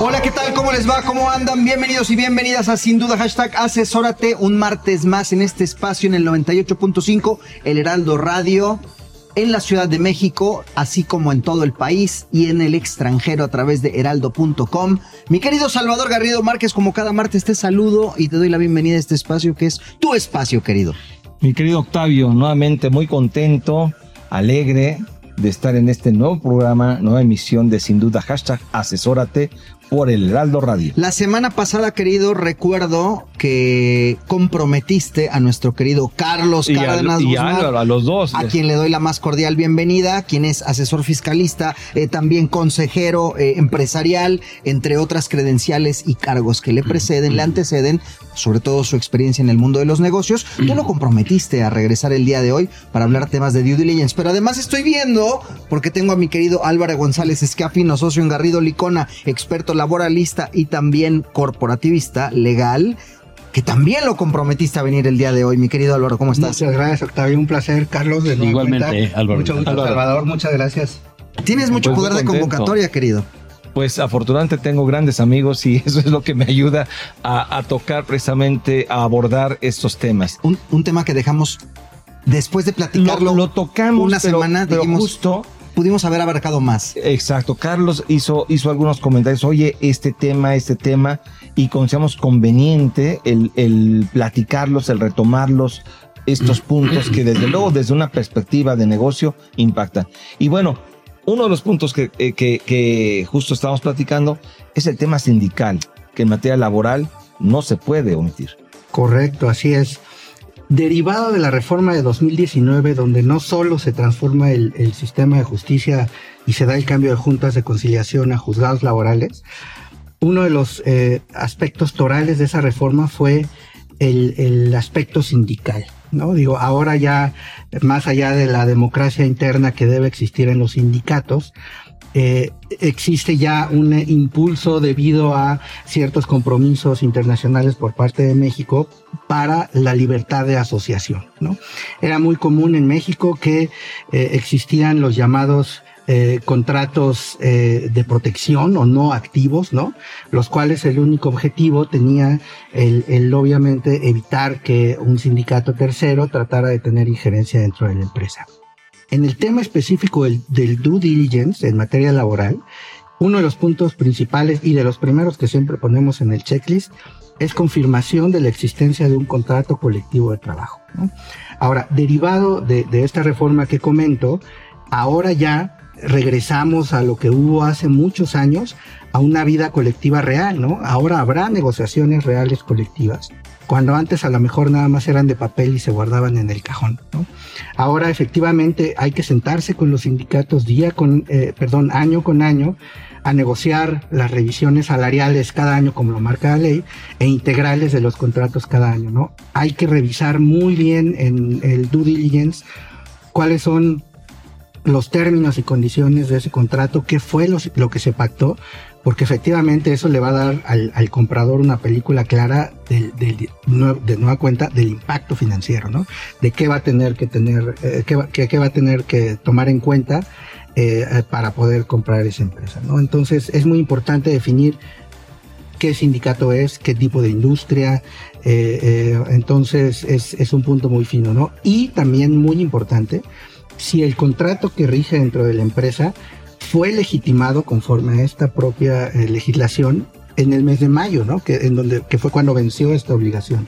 Hola, ¿qué tal? ¿Cómo les va? ¿Cómo andan? Bienvenidos y bienvenidas a Sin Duda Hashtag Asesórate un martes más en este espacio en el 98.5, el Heraldo Radio, en la Ciudad de México, así como en todo el país y en el extranjero a través de heraldo.com. Mi querido Salvador Garrido Márquez, como cada martes te saludo y te doy la bienvenida a este espacio que es tu espacio, querido. Mi querido Octavio, nuevamente muy contento, alegre de estar en este nuevo programa, nueva emisión de Sin Duda Hashtag Asesórate por el Heraldo Radio. La semana pasada, querido, recuerdo que comprometiste a nuestro querido Carlos Y a- Cárdenas y a Guzmán, Álvaro, a los dos. a quien le doy la más cordial bienvenida, quien es asesor fiscalista, eh, también consejero eh, empresarial, entre otras credenciales y cargos que le preceden, le anteceden, sobre todo su experiencia en el mundo de los negocios. Tú lo comprometiste a regresar el día de hoy para hablar temas de due diligence, pero además estoy viendo, porque tengo a mi querido Álvaro González Escafino, socio en Garrido Licona, experto laboralista y también corporativista legal, que también lo comprometiste a venir el día de hoy. Mi querido Álvaro, ¿cómo estás? Muchas gracias, Octavio. Un placer, Carlos. De Igualmente, cuenta. Álvaro. Mucho gusto, Álvaro. Salvador. Muchas gracias. Tienes mucho Pues muy poder de convocatoria, querido. Pues afortunadamente tengo grandes amigos y eso es lo que me ayuda a, a tocar precisamente, a abordar estos temas. Un, un tema que dejamos después de Lo, platicarlo lo tocamos una pero- semana, pero dijimos, justo pudimos haber abarcado más. Exacto, Carlos hizo, hizo algunos comentarios, oye, este tema, este tema, y consideramos conveniente el, el platicarlos, el retomarlos, estos puntos que desde luego desde una perspectiva de negocio impactan. Y bueno, uno de los puntos que, eh, que, que justo estamos platicando es el tema sindical, que en materia laboral no se puede omitir. Correcto, así es. Derivado de la reforma de 2019, donde no solo se transforma el, el sistema de justicia y se da el cambio de juntas de conciliación a juzgados laborales, uno de los eh, aspectos torales de esa reforma fue el, el aspecto sindical. ¿No? Digo, ahora ya, más allá de la democracia interna que debe existir en los sindicatos, eh, existe ya un impulso debido a ciertos compromisos internacionales por parte de México para la libertad de asociación. ¿no? Era muy común en México que eh, existían los llamados eh, contratos eh, de protección o no activos, ¿no? Los cuales el único objetivo tenía el, el obviamente evitar que un sindicato tercero tratara de tener injerencia dentro de la empresa. En el tema específico del, due diligence en materia laboral, uno de los puntos principales y de los primeros que siempre ponemos en el checklist es confirmación de la existencia de un contrato colectivo de trabajo. Ahora, derivado de, de esta reforma que comento, ahora ya regresamos a lo que hubo hace muchos años, a una vida colectiva real, ¿no? Ahora habrá negociaciones reales colectivas, cuando antes a lo mejor nada más eran de papel y se guardaban en el cajón, ¿no? Ahora efectivamente hay que sentarse con los sindicatos día con, eh, perdón, año con año a negociar las revisiones salariales cada año como lo marca la ley e integrales de los contratos cada año, ¿no? Hay que revisar muy bien en el due diligence cuáles son los términos y condiciones de ese contrato, qué fue lo, lo que se pactó, porque efectivamente eso le va a dar al, comprador una película clara del, de nueva cuenta del impacto financiero, ¿no? De qué va a tener que tener, eh, qué, qué- va a tener que tomar en cuenta eh, eh, para poder comprar esa empresa, ¿no? Entonces es muy importante definir qué sindicato es, qué tipo de industria, entonces es, es un punto muy fino, ¿no? Y también muy importante, si el contrato que rige dentro de la empresa fue legitimado conforme a esta propia eh, legislación en el mes de mayo, ¿no? Que, en donde, que fue cuando venció esta obligación.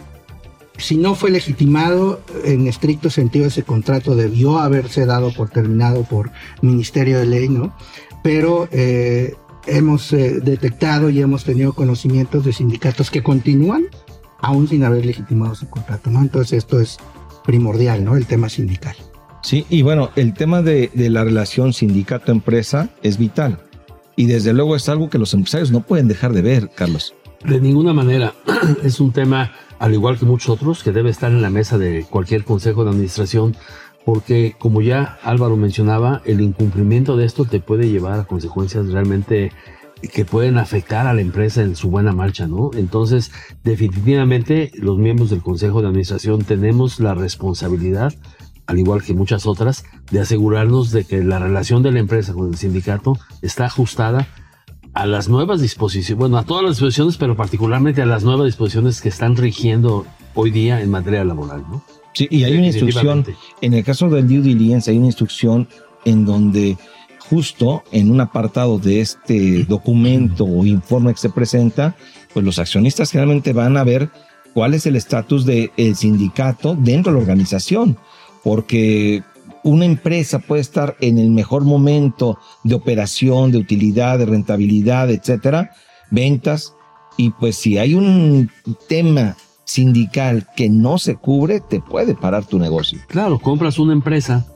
Si no fue legitimado en estricto sentido ese contrato debió haberse dado por terminado por Ministerio de Ley, ¿no? Pero eh, hemos eh, detectado y hemos tenido conocimientos de sindicatos que continúan aún sin haber legitimado su contrato. Entonces esto es primordial, ¿no? El tema sindical. Sí, y bueno, el tema de, de la relación sindicato-empresa es vital. Y desde luego es algo que los empresarios no pueden dejar de ver, Carlos. De ninguna manera. Es un tema, al igual que muchos otros, que debe estar en la mesa de cualquier consejo de administración, porque como ya Álvaro mencionaba, el incumplimiento de esto te puede llevar a consecuencias realmente que pueden afectar a la empresa en su buena marcha, ¿no? Entonces, definitivamente los miembros del Consejo de Administración tenemos la responsabilidad, al igual que muchas otras, de asegurarnos de que la relación de la empresa con el sindicato está ajustada a las nuevas disposiciones, bueno, a todas las disposiciones, pero particularmente a las nuevas disposiciones que están rigiendo hoy día en materia laboral, ¿no? Sí, y hay una instrucción, en el caso del due diligence, hay una instrucción en donde justo en un apartado de este documento o informe que se presenta, pues los accionistas generalmente van a ver cuál es el estatus del sindicato dentro de la organización, porque una empresa puede estar en el mejor momento de operación, de utilidad, de rentabilidad, etcétera, ventas, y pues si hay un tema sindical que no se cubre, te puede parar tu negocio. Claro, compras una empresa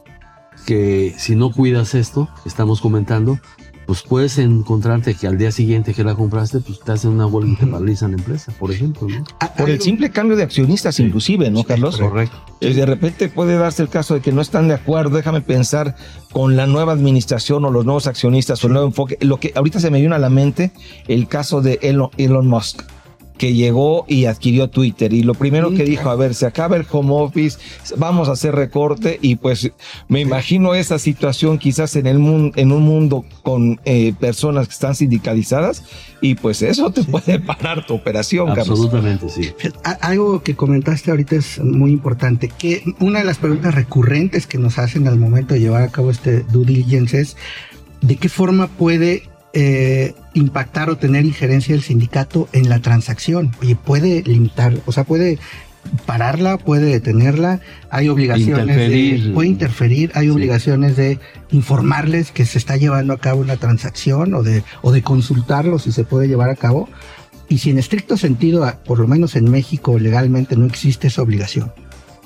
que si no cuidas esto, estamos comentando, pues puedes encontrarte que al día siguiente que la compraste, pues te hacen una huelga y te paralizan la empresa, por ejemplo. ¿no? Por el simple cambio de accionistas, inclusive, ¿no, Carlos? correcto. Y de repente puede darse el caso de que no están de acuerdo, déjame pensar con la nueva administración o los nuevos accionistas o el nuevo enfoque. Lo que ahorita se me viene a la mente, el caso de Elon, Elon Musk que llegó y adquirió Twitter. Y lo primero que dijo, a ver, se acaba el home office, vamos a hacer recorte y pues me imagino esa situación quizás en el mundo, en un mundo con eh, personas que están sindicalizadas y pues eso te puede parar tu operación, Absolutamente, sí. Algo que comentaste ahorita es muy importante, que una de las preguntas recurrentes que nos hacen al momento de llevar a cabo este due diligence es de qué forma puede eh, impactar o tener injerencia del sindicato en la transacción. Oye, puede limitar, o sea, puede pararla, puede detenerla, hay obligaciones de, puede interferir, hay obligaciones de informarles que se está llevando a cabo una transacción o de, o de consultarlo si se puede llevar a cabo. Y si en estricto sentido, por lo menos en México legalmente no existe esa obligación,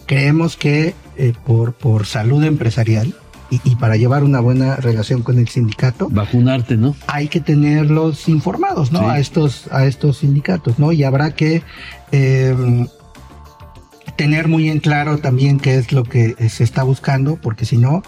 creemos que eh, por, por salud empresarial, y, para llevar una buena relación con el sindicato. Vacunarte, ¿no? Hay que tenerlos informados, ¿no? A estos, a estos sindicatos, ¿no? Y habrá que em, tener muy en claro también qué es lo que se está buscando, porque si no,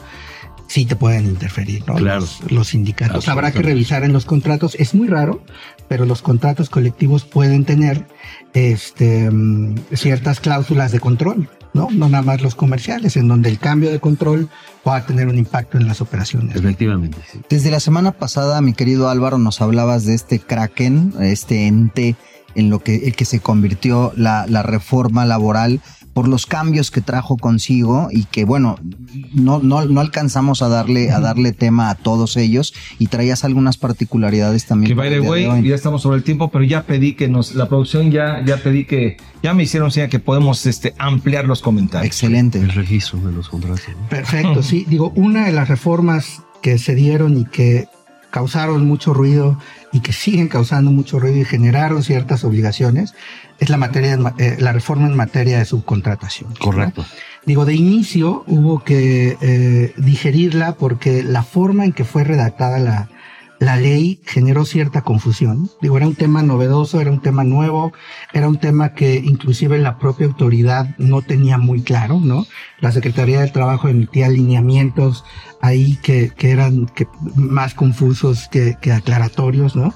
sí te pueden interferir, ¿no? Claro. Los, sindicatos. Habrá que revisar en los contratos. Es muy raro, pero los contratos colectivos pueden tener este, em, ciertas cláusulas de control. ¿No? No nada más los comerciales, en donde el cambio de control pueda tener un impacto en las operaciones. Efectivamente. Desde la semana pasada, mi querido Álvaro, nos hablabas de este Kraken, este ente en lo que, el que se convirtió la, la reforma laboral por los cambios que trajo consigo y que bueno, no, no, no alcanzamos a darle, a darle tema a todos ellos y traías algunas particularidades también. Que by the way, ya estamos sobre el tiempo, pero ya pedí que nos, la producción ya, ya pedí que, ya me hicieron señal que podemos este, ampliar los comentarios. Excelente. El registro de los contratos. Perfecto, sí. Digo, una de las reformas que se dieron y que causaron mucho ruido y que siguen causando mucho ruido y generaron ciertas obligaciones es la materia, eh, la reforma en materia de subcontratación. Correcto. Digo, de inicio hubo que eh, digerirla porque la forma en que fue redactada la, la ley generó cierta confusión. Digo, era un tema novedoso, era un tema nuevo, era un tema que inclusive la propia autoridad no tenía muy claro, ¿no? La Secretaría del Trabajo emitía lineamientos ahí que, que eran más confusos que, que aclaratorios, ¿no?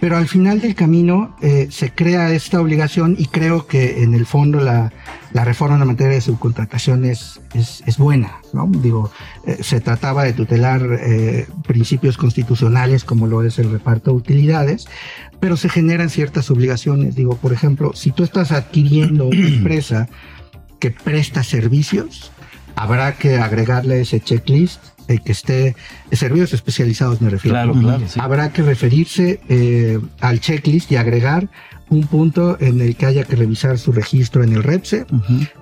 Pero al final del camino eh, se crea esta obligación y creo que en el fondo la, la reforma en la materia de subcontratación es, es, buena, ¿no? Digo, eh, se trataba de tutelar eh, principios constitucionales como lo es el reparto de utilidades, pero se generan ciertas obligaciones. Digo, por ejemplo, si tú estás adquiriendo una empresa que presta servicios, habrá que agregarle ese checklist eh, que esté, servicios especializados me refiero. Claro, claro. sí. Habrá que referirse eh, al checklist y agregar un punto en el que haya que revisar su registro en el REPSE,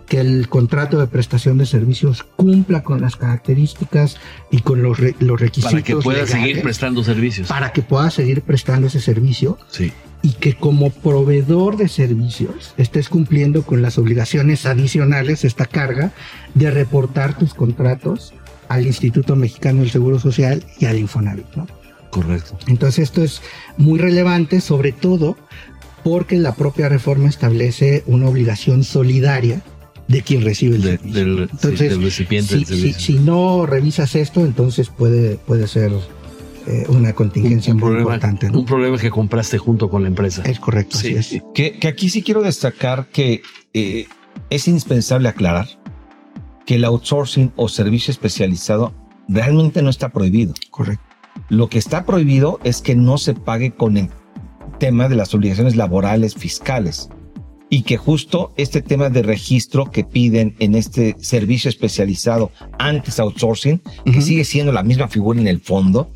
que el contrato de prestación de servicios cumpla con las características y con los, re- los requisitos. Para que pueda legales seguir prestando servicios. Para que pueda seguir prestando ese servicio Sí. y que como proveedor de servicios estés cumpliendo con las obligaciones adicionales, esta carga de reportar tus contratos al Instituto Mexicano del Seguro Social y al Infonavit. ¿no? Correcto. Entonces esto es muy relevante, sobre todo porque la propia reforma establece una obligación solidaria de quien recibe el De- servicio. del, sí, Entonces, del recipiente si, del si- servicio. si no revisas esto, entonces puede, puede ser eh, una contingencia un, muy problema, importante. ¿no? un problema que compraste junto con la empresa. Es correcto, Sí. así es. Que, que aquí sí quiero destacar que eh, es indispensable aclarar que el outsourcing o servicio especializado realmente no está prohibido. Correcto. Lo que está prohibido es que no se pague con el tema de las obligaciones laborales fiscales y que justo este tema de registro que piden en este servicio especializado antes outsourcing, que sigue siendo la misma figura en el fondo,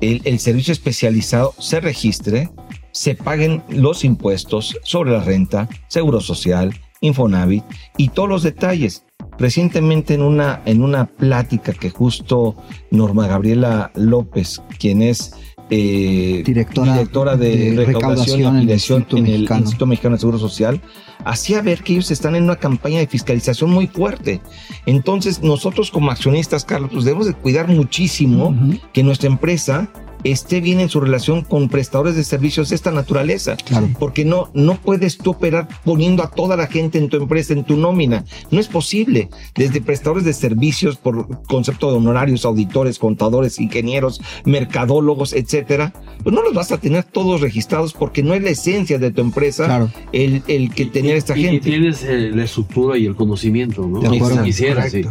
el, el servicio especializado se registre, se paguen los impuestos sobre la renta, seguro social, Infonavit y todos los detalles. Recientemente en una, en una plática que justo Norma Gabriela López, quien es eh, Directora directora de, de recaudación y en el Instituto en el Mexicano. Instituto Mexicano de Seguro Social, hacía ver que ellos están en una campaña de fiscalización muy fuerte. Entonces, nosotros como accionistas, Carlos, pues debemos de cuidar muchísimo que nuestra empresa esté bien en su relación con prestadores de servicios de esta naturaleza. Claro. Porque no, no puedes tú operar poniendo a toda la gente en tu empresa, en tu nómina. No es posible. Desde prestadores de servicios por concepto de honorarios, auditores, contadores, ingenieros, mercadólogos, etcétera, pues no los vas a tener todos registrados porque no es la esencia de tu empresa Claro. el, el que tener esta Y- y gente. tienes eh, la estructura y el conocimiento, ¿no? De acuerdo. Si quisiera, sí.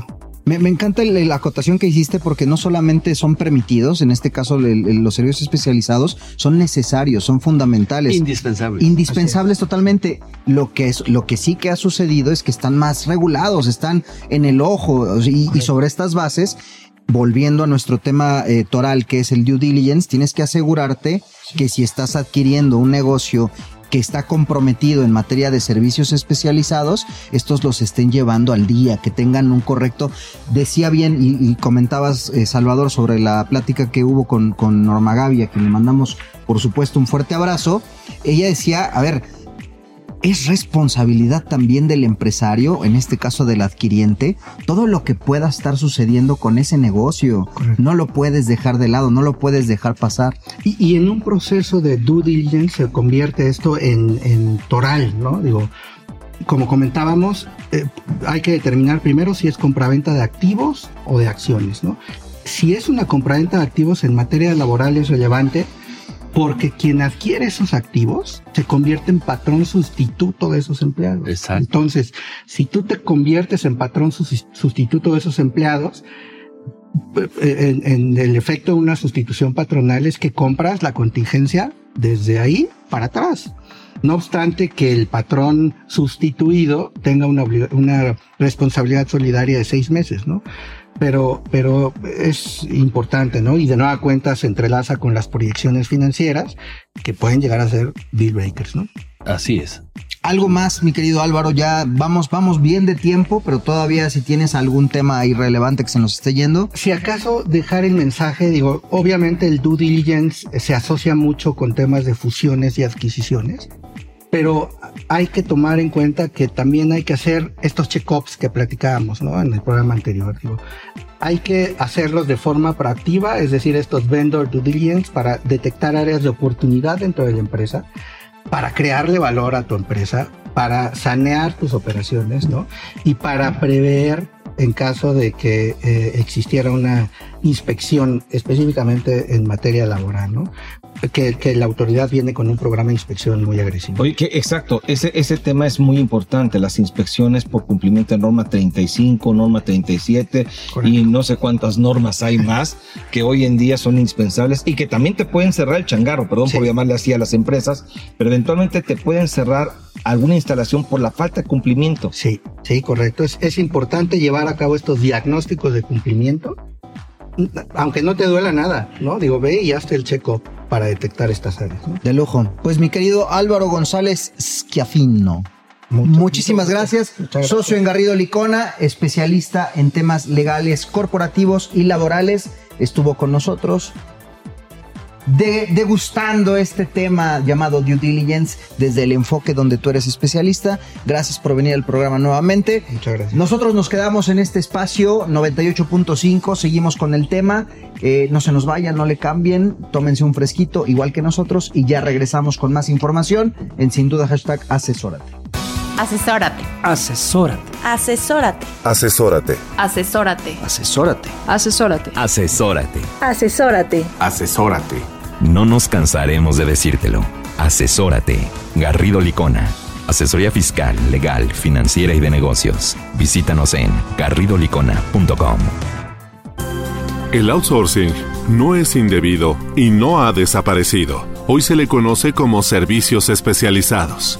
Me, me encanta el- la acotación que hiciste porque no solamente son permitidos, en este caso el- el- los servicios especializados, son necesarios, son fundamentales. Indispensable. indispensables totalmente. Lo que es, lo que sí que ha sucedido es que están más regulados, están en el ojo y, y sobre estas bases. Volviendo a nuestro tema eh, toral, que es el due diligence, tienes que asegurarte que si estás adquiriendo un negocio que está comprometido en materia de servicios especializados, estos los estén llevando al día, que tengan un correcto. Decía bien y, comentabas, eh, Salvador, sobre la plática que hubo con, con Norma Gaby, a quien le mandamos, por supuesto, un fuerte abrazo. Ella decía, a ver, es responsabilidad también del empresario, en este caso del adquiriente, todo lo que pueda estar sucediendo con ese negocio. Correcto. No lo puedes dejar de lado, no lo puedes dejar pasar. Y, y en un proceso de due diligence se convierte esto en, en toral, ¿no? Digo, como comentábamos, eh, hay que determinar primero si es compraventa de activos o de acciones, ¿no? Si es una compraventa de activos en materia laboral es relevante porque quien adquiere esos activos se convierte en patrón sustituto de esos empleados. Exacto. Entonces, si tú te conviertes en patrón sus- sustituto de esos empleados, en, en el efecto de una sustitución patronal es que compras la contingencia desde ahí para atrás. No obstante que el patrón sustituido tenga una responsabilidad solidaria de seis meses, ¿no? Pero, pero es importante, ¿no? Y de nueva cuenta se entrelaza con las proyecciones financieras que pueden llegar a ser deal breakers, ¿no? Así es. Algo más, mi querido Álvaro, ya vamos, vamos bien de tiempo, pero todavía si tienes algún tema irrelevante que se nos esté yendo. Si acaso dejar el mensaje, digo, obviamente el due diligence se asocia mucho con temas de fusiones y adquisiciones, pero hay que tomar en cuenta que también hay que hacer estos check-ups que platicábamos, ¿no? En el programa anterior. Hay que hacerlos de forma proactiva, es decir, estos vendor due diligence para detectar áreas de oportunidad dentro de la empresa, para crearle valor a tu empresa, para sanear tus operaciones, ¿no? Y para prever en caso de que eh, existiera una inspección específicamente en materia laboral, ¿no? Que, que la autoridad viene con un programa de inspección muy agresivo. Oye, que exacto, ese, ese tema es muy importante, las inspecciones por cumplimiento de norma 35, norma 37 y no sé cuántas normas hay más que hoy en día son indispensables y que también te pueden cerrar el changarro, perdón Sí. por llamarle así a las empresas, pero eventualmente te pueden cerrar alguna instalación por la falta de cumplimiento. Sí, sí, correcto. Es, es importante llevar a cabo estos diagnósticos de cumplimiento aunque no te duela nada, ¿no? Digo, ve y hazte el check-up para detectar estas áreas. De lujo. Pues mi querido Álvaro González Schiafino. Muchísimas gracias. Socio en Garrido Licona, especialista en temas legales, corporativos y laborales, estuvo con nosotros degustando este tema llamado due diligence desde el enfoque donde tú eres especialista. Gracias por venir al programa nuevamente. Muchas gracias. Nosotros nos quedamos en este espacio 98.5, seguimos con el tema. Eh, no se nos vayan, no le cambien, tómense un fresquito igual que nosotros y ya regresamos con más información en sin duda hashtag asesórate. Asesórate. Asesórate. Asesórate. Asesórate. Asesórate. Asesórate. Asesórate. Asesórate. Asesórate. Asesórate. No nos cansaremos de decírtelo. Asesórate. Garrido Licona. Asesoría fiscal, legal, financiera y de negocios. Visítanos en garridolicona.com. El outsourcing no es indebido y no ha desaparecido. Hoy se le conoce como servicios especializados.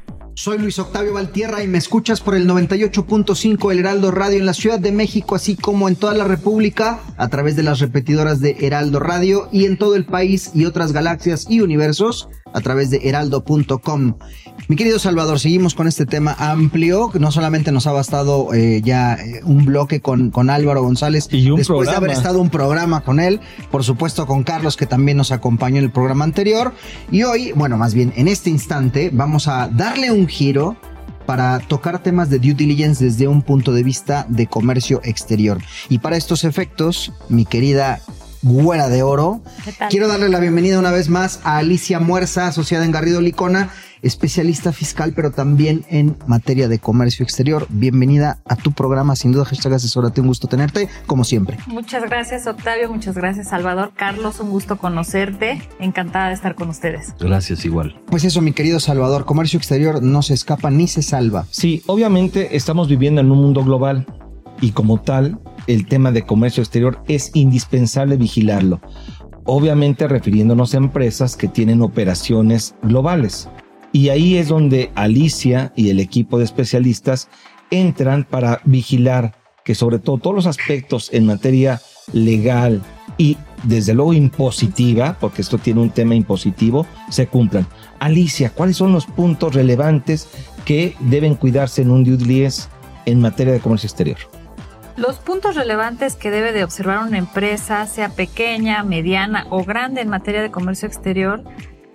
soy Luis Octavio Valtierra y me escuchas por el 98.5 El Heraldo Radio en la Ciudad de México, así como en toda la República, a través de las repetidoras de Heraldo Radio y en todo el país y otras galaxias y universos a través de heraldo.com. Mi querido Salvador, seguimos con este tema amplio, que no solamente nos ha bastado eh, ya eh, un bloque con, con Álvaro González, y un después de haber estado un programa con él, por supuesto con Carlos, que también nos acompañó en el programa anterior, y hoy, bueno, más bien en este instante, vamos a darle un giro para tocar temas de due diligence desde un punto de vista de comercio exterior. Y para estos efectos, mi querida Güera de Oro. Quiero darle la bienvenida una vez más a Alicia Muerza, asociada en Garrido Licona, especialista fiscal, pero también en materia de comercio exterior. Bienvenida a tu programa, sin duda, hashtag asesórate, un gusto tenerte, como siempre. Muchas gracias, Octavio, muchas gracias, Salvador. Carlos, un gusto conocerte, encantada de estar con ustedes. Gracias, igual. Pues eso, mi querido Salvador, comercio exterior no se escapa ni se salva. Sí, obviamente estamos viviendo en un mundo global y como tal, el tema de comercio exterior es indispensable vigilarlo. Obviamente refiriéndonos a empresas que tienen operaciones globales. Y ahí es donde Alicia y el equipo de especialistas entran para vigilar que sobre todo todos los aspectos en materia legal y desde luego impositiva, porque esto tiene un tema impositivo, se cumplan. Alicia, ¿cuáles son los puntos relevantes que deben cuidarse en un due diligence en materia de comercio exterior? Los puntos relevantes que debe de observar una empresa, sea pequeña, mediana o grande en materia de comercio exterior,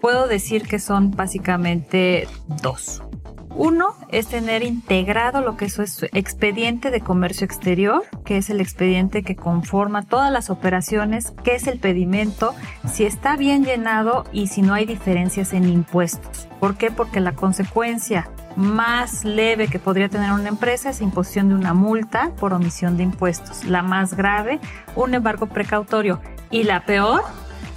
puedo decir que son básicamente dos. Uno es tener integrado lo que es su expediente de comercio exterior, que es el expediente que conforma todas las operaciones, qué es el pedimento, si está bien llenado y si no hay diferencias en impuestos. ¿Por qué? Porque la consecuencia más leve que podría tener una empresa es imposición de una multa por omisión de impuestos. La más grave, un embargo precautorio. Y la peor,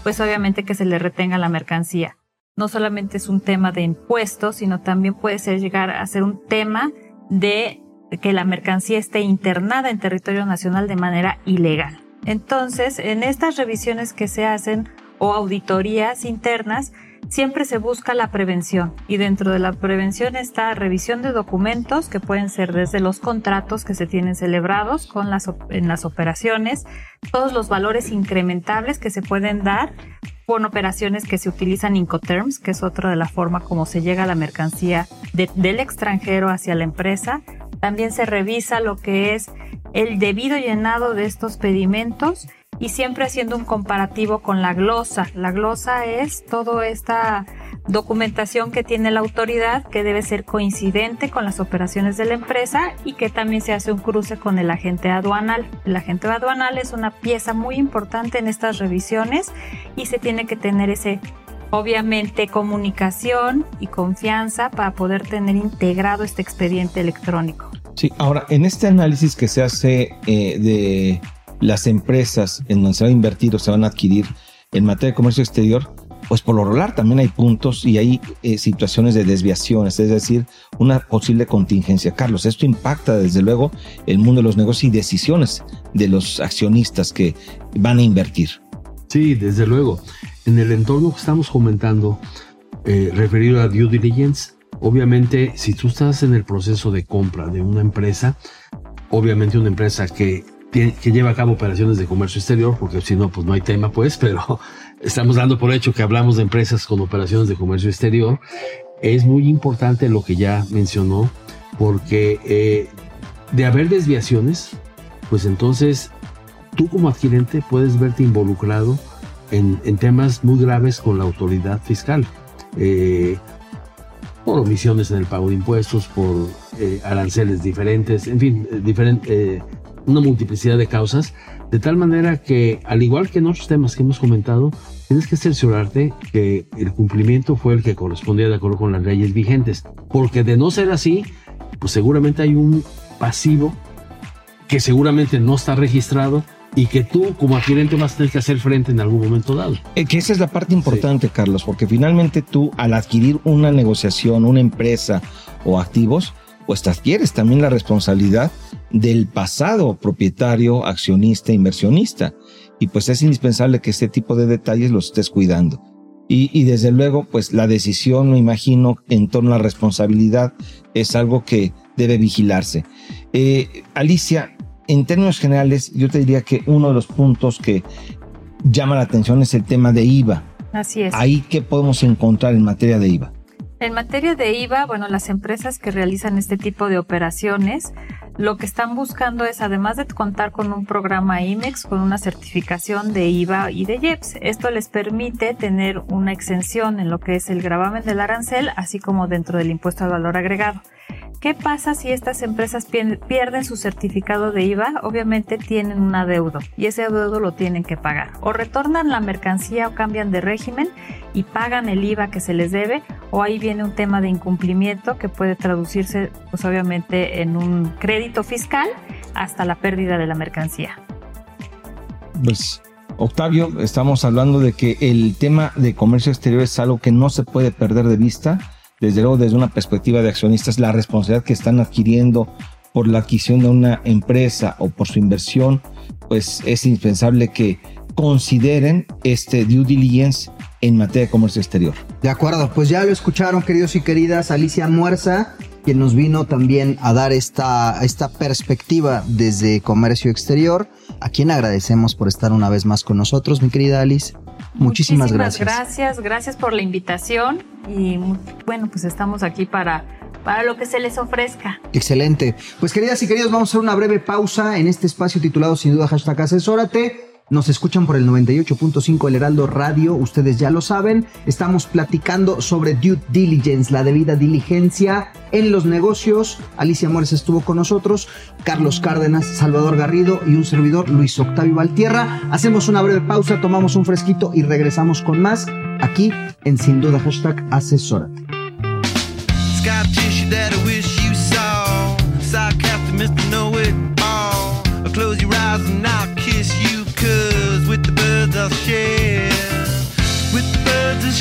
pues obviamente que se le retenga la mercancía. No solamente es un tema de impuestos, sino también puede ser llegar a ser un tema de que la mercancía esté internada en territorio nacional de manera ilegal. Entonces, en estas revisiones que se hacen o auditorías internas, siempre se busca la prevención y dentro de la prevención está revisión de documentos que pueden ser desde los contratos que se tienen celebrados con las, en las operaciones, todos los valores incrementables que se pueden dar con operaciones que se utilizan Incoterms, que es otra de la forma como se llega a la mercancía del extranjero hacia la empresa. También se revisa lo que es el debido llenado de estos pedimentos y siempre haciendo un comparativo con la glosa. La glosa es toda esta documentación que tiene la autoridad que debe ser coincidente con las operaciones de la empresa y que también se hace un cruce con el agente aduanal. El agente aduanal es una pieza muy importante en estas revisiones y se tiene que tener ese obviamente comunicación y confianza para poder tener integrado este expediente electrónico. Sí, ahora en este análisis que se hace eh, de las empresas en donde se va a invertir o se van a adquirir en materia de comercio exterior, pues por lo regular también hay puntos y hay eh, situaciones de desviaciones, es decir, una posible contingencia. Carlos, esto impacta desde luego el mundo de los negocios y decisiones de los accionistas que van a invertir. Sí, desde luego. En el entorno que estamos comentando, eh, referido a due diligence, obviamente si tú estás en el proceso de compra de una empresa, obviamente una empresa que, que lleva a cabo operaciones de comercio exterior, porque si no, pues no hay tema, pues, pero estamos dando por hecho que hablamos de empresas con operaciones de comercio exterior, es muy importante lo que ya mencionó, porque eh, de haber desviaciones, pues entonces tú como adquirente puedes verte involucrado en, temas muy graves con la autoridad fiscal. Eh, por omisiones en el pago de impuestos, por eh, aranceles diferentes, en fin, diferente, una multiplicidad de causas de tal manera que, al igual que en otros temas que hemos comentado, tienes que cerciorarte que el cumplimiento fue el que correspondía de acuerdo con las leyes vigentes. Porque de no ser así, pues seguramente hay un pasivo que seguramente no está registrado y que tú como adquirente vas a tener que hacer frente en algún momento dado. Eh, que esa es la parte importante, Carlos, porque finalmente tú al adquirir una negociación, una empresa o activos, pues te adquieres también la responsabilidad del pasado propietario, accionista, inversionista. Y pues es indispensable que este tipo de detalles los estés cuidando. Y, desde luego, pues la decisión, me imagino, en torno a la responsabilidad es algo que debe vigilarse. Eh, Alicia, en términos generales, yo te diría que uno de los puntos que llama la atención es el tema de IVA. Así es. Ahí, ¿qué podemos encontrar en materia de IVA? En materia de IVA, bueno, las empresas que realizan este tipo de operaciones, lo que están buscando es, además de contar con un programa IMEX, con una certificación de IVA y de IEPS. Esto les permite tener una exención en lo que es el gravamen del arancel, así como dentro del impuesto al valor agregado. ¿Qué pasa si estas empresas pierden su certificado de IVA? Obviamente tienen un adeudo y ese adeudo lo tienen que pagar. O retornan la mercancía o cambian de régimen y pagan el IVA que se les debe o ahí viene un tema de incumplimiento que puede traducirse pues obviamente en un crédito fiscal hasta la pérdida de la mercancía. Pues Octavio, estamos hablando de que el tema de comercio exterior es algo que no se puede perder de vista desde luego desde una perspectiva de accionistas, la responsabilidad que están adquiriendo por la adquisición de una empresa o por su inversión, pues es indispensable que consideren este due diligence en materia de comercio exterior. De acuerdo, pues ya lo escucharon queridos y queridas, Alicia Muerza, quien nos vino también a dar esta, esta perspectiva desde comercio exterior, a quien agradecemos por estar una vez más con nosotros, mi querida Alice. Muchísimas, gracias. Gracias, gracias por la invitación y bueno, pues estamos aquí para para lo que se les ofrezca. Excelente. Pues queridas y queridos, vamos a hacer una breve pausa en este espacio titulado sin duda hashtag asesórate. Nos escuchan por el 98.5 El Heraldo Radio, ustedes ya lo saben. Estamos platicando sobre due diligence, la debida diligencia en los negocios. Alicia Mores estuvo con nosotros, Carlos Cárdenas, Salvador Garrido y un servidor, Luis Octavio Valtierra. Hacemos una breve pausa, tomamos un fresquito y regresamos con más aquí en Sin Duda Hashtag Asesórate.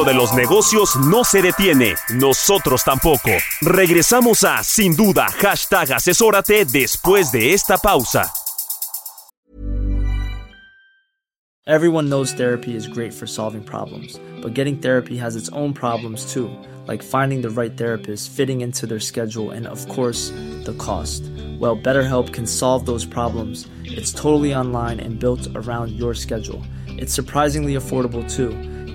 mundo de los negocios no se detiene, nosotros tampoco. Regresamos a Sin Duda, hashtag asesórate después de esta pausa. Everyone knows therapy is great for solving problems, but getting therapy has its own problems too, like finding the right therapist, fitting into their schedule, and of course, the cost. Well, BetterHelp can solve those problems. It's totally online and built around your schedule. It's surprisingly affordable too.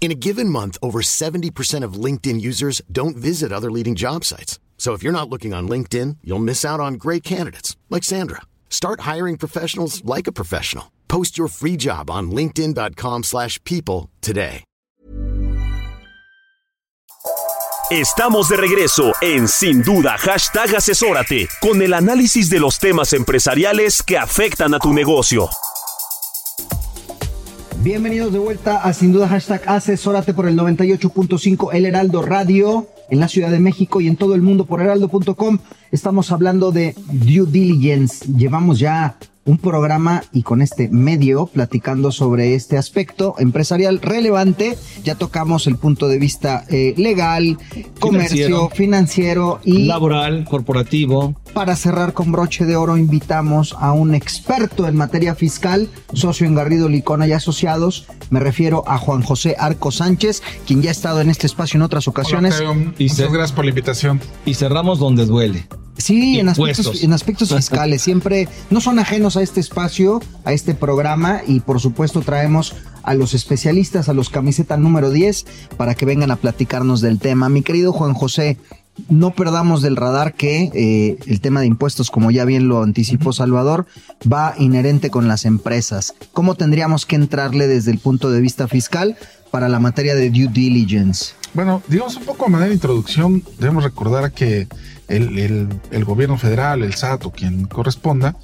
In a given month, over 70% of LinkedIn users don't visit other leading job sites. So if you're not looking on LinkedIn, you'll miss out on great candidates like Sandra. Start hiring professionals like a professional. Post your free job on linkedin.com/people slash people today. Estamos de regreso en Sin Duda, hashtag asesórate, con el análisis de los temas empresariales que afectan a tu negocio. Bienvenidos de vuelta a Sin Duda Hashtag Asesórate por el 98.5 El Heraldo Radio en la Ciudad de México y en todo el mundo por heraldo.com. Estamos hablando de due diligence. Llevamos ya un programa y con este medio platicando sobre este aspecto empresarial relevante. Ya tocamos el punto de vista eh, legal, comercio, financiero, y laboral, corporativo. para cerrar con broche de oro invitamos a un experto en materia fiscal, socio en Garrido Licona y Asociados. Me refiero a Juan José Arco Sánchez, quien ya ha estado en este espacio en otras ocasiones. Muchas gracias por la invitación. Y cerramos donde duele. Sí, en aspectos, en aspectos fiscales. Siempre no son ajenos a este espacio, a este programa y por supuesto traemos a los especialistas, a los camiseta número 10, para que vengan a platicarnos del tema. Mi querido Juan José, no perdamos del radar que eh, el tema de impuestos, como ya bien lo anticipó Salvador, va inherente con las empresas. ¿Cómo tendríamos que entrarle desde el punto de vista fiscal para la materia de due diligence? Bueno, digamos un poco a manera de introducción, debemos recordar que el, el- el gobierno federal, el SAT o quien corresponda,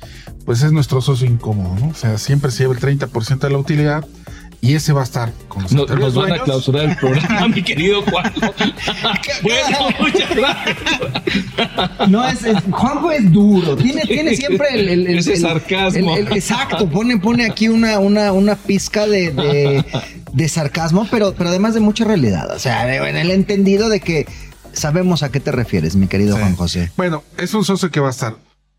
pues es nuestro socio incómodo, ¿no? O sea, siempre se lleva el 30% de la utilidad y ese va a estar con los Nos, anteriores nos van a clausurar el programa, mi querido Juan. bueno, muchas gracias. No, es, es- Juanjo es duro, tiene, tiene siempre el, el- el- Ese el- sarcasmo. el- el- exacto, pone, pone aquí una, una, una pizca de, de, de sarcasmo, pero, pero además de mucha realidad. O sea, en el entendido de que sabemos a qué te refieres, mi querido Juan José. Bueno, es un socio que va a estar